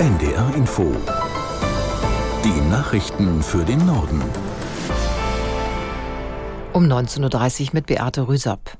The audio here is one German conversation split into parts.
NDR Info. Die Nachrichten für den Norden. Um 19.30 Uhr mit Beate Rüsop.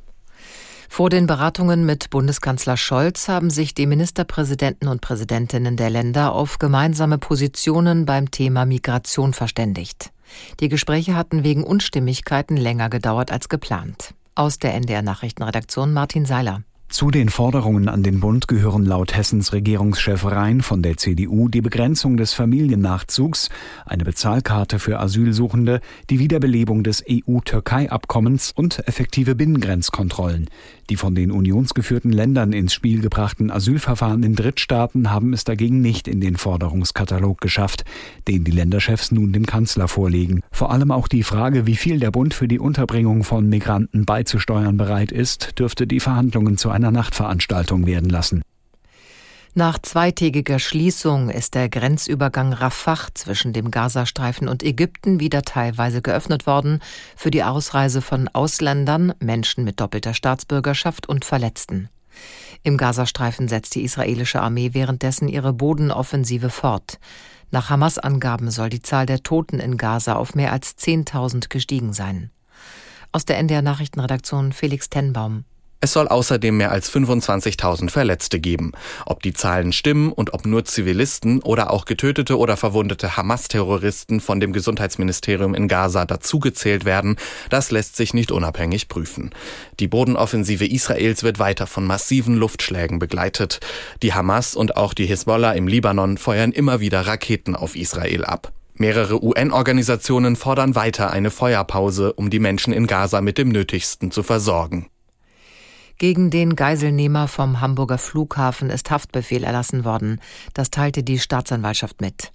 Vor den Beratungen mit Bundeskanzler Scholz haben sich die Ministerpräsidenten und Präsidentinnen der Länder auf gemeinsame Positionen beim Thema Migration verständigt. Die Gespräche hatten wegen Unstimmigkeiten länger gedauert als geplant. Aus der NDR Nachrichtenredaktion Martin Seiler. Zu den Forderungen an den Bund gehören laut Hessens Regierungschef Rhein von der CDU die Begrenzung des Familiennachzugs, eine Bezahlkarte für Asylsuchende, die Wiederbelebung des EU-Türkei-Abkommens und effektive Binnengrenzkontrollen. Die von den unionsgeführten Ländern ins Spiel gebrachten Asylverfahren in Drittstaaten haben es dagegen nicht in den Forderungskatalog geschafft, den die Länderchefs nun dem Kanzler vorlegen. Vor allem auch die Frage, wie viel der Bund für die Unterbringung von Migranten beizusteuern bereit ist, dürfte die Verhandlungen zu einer Nachtveranstaltung werden lassen. Nach zweitägiger Schließung ist der Grenzübergang Rafah zwischen dem Gazastreifen und Ägypten wieder teilweise geöffnet worden für die Ausreise von Ausländern, Menschen mit doppelter Staatsbürgerschaft und Verletzten. Im Gazastreifen setzt die israelische Armee währenddessen ihre Bodenoffensive fort. Nach Hamas-Angaben soll die Zahl der Toten in Gaza auf mehr als 10.000 gestiegen sein. Aus der NDR Nachrichtenredaktion Felix Tenbaum. Es soll außerdem mehr als 25.000 Verletzte geben. Ob die Zahlen stimmen und ob nur Zivilisten oder auch getötete oder verwundete Hamas-Terroristen von dem Gesundheitsministerium in Gaza dazugezählt werden, das lässt sich nicht unabhängig prüfen. Die Bodenoffensive Israels wird weiter von massiven Luftschlägen begleitet. Die Hamas und auch die Hisbollah im Libanon feuern immer wieder Raketen auf Israel ab. Mehrere UN-Organisationen fordern weiter eine Feuerpause, um die Menschen in Gaza mit dem Nötigsten zu versorgen. Gegen den Geiselnehmer vom Hamburger Flughafen ist Haftbefehl erlassen worden. Das teilte die Staatsanwaltschaft mit.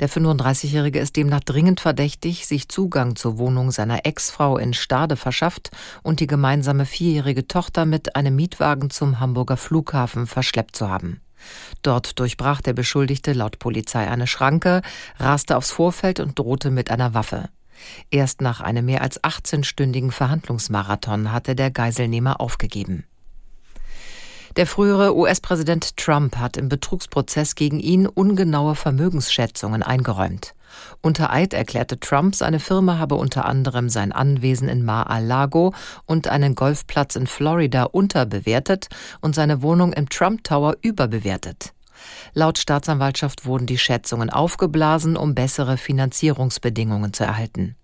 Der 35-Jährige ist demnach dringend verdächtig, sich Zugang zur Wohnung seiner Ex-Frau in Stade verschafft und die gemeinsame vierjährige Tochter mit einem Mietwagen zum Hamburger Flughafen verschleppt zu haben. Dort durchbrach der Beschuldigte laut Polizei eine Schranke, raste aufs Vorfeld und drohte mit einer Waffe. Erst nach einem mehr als 18-stündigen Verhandlungsmarathon hatte der Geiselnehmer aufgegeben. Der frühere US-Präsident Trump hat im Betrugsprozess gegen ihn ungenaue Vermögensschätzungen eingeräumt. Unter Eid erklärte Trump, seine Firma habe unter anderem sein Anwesen in Mar-a-Lago und einen Golfplatz in Florida unterbewertet und seine Wohnung im Trump Tower überbewertet. Laut Staatsanwaltschaft wurden die Schätzungen aufgeblasen, um bessere Finanzierungsbedingungen zu erhalten.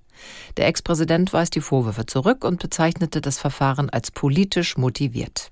Der Ex-Präsident weist die Vorwürfe zurück und bezeichnete das Verfahren als politisch motiviert.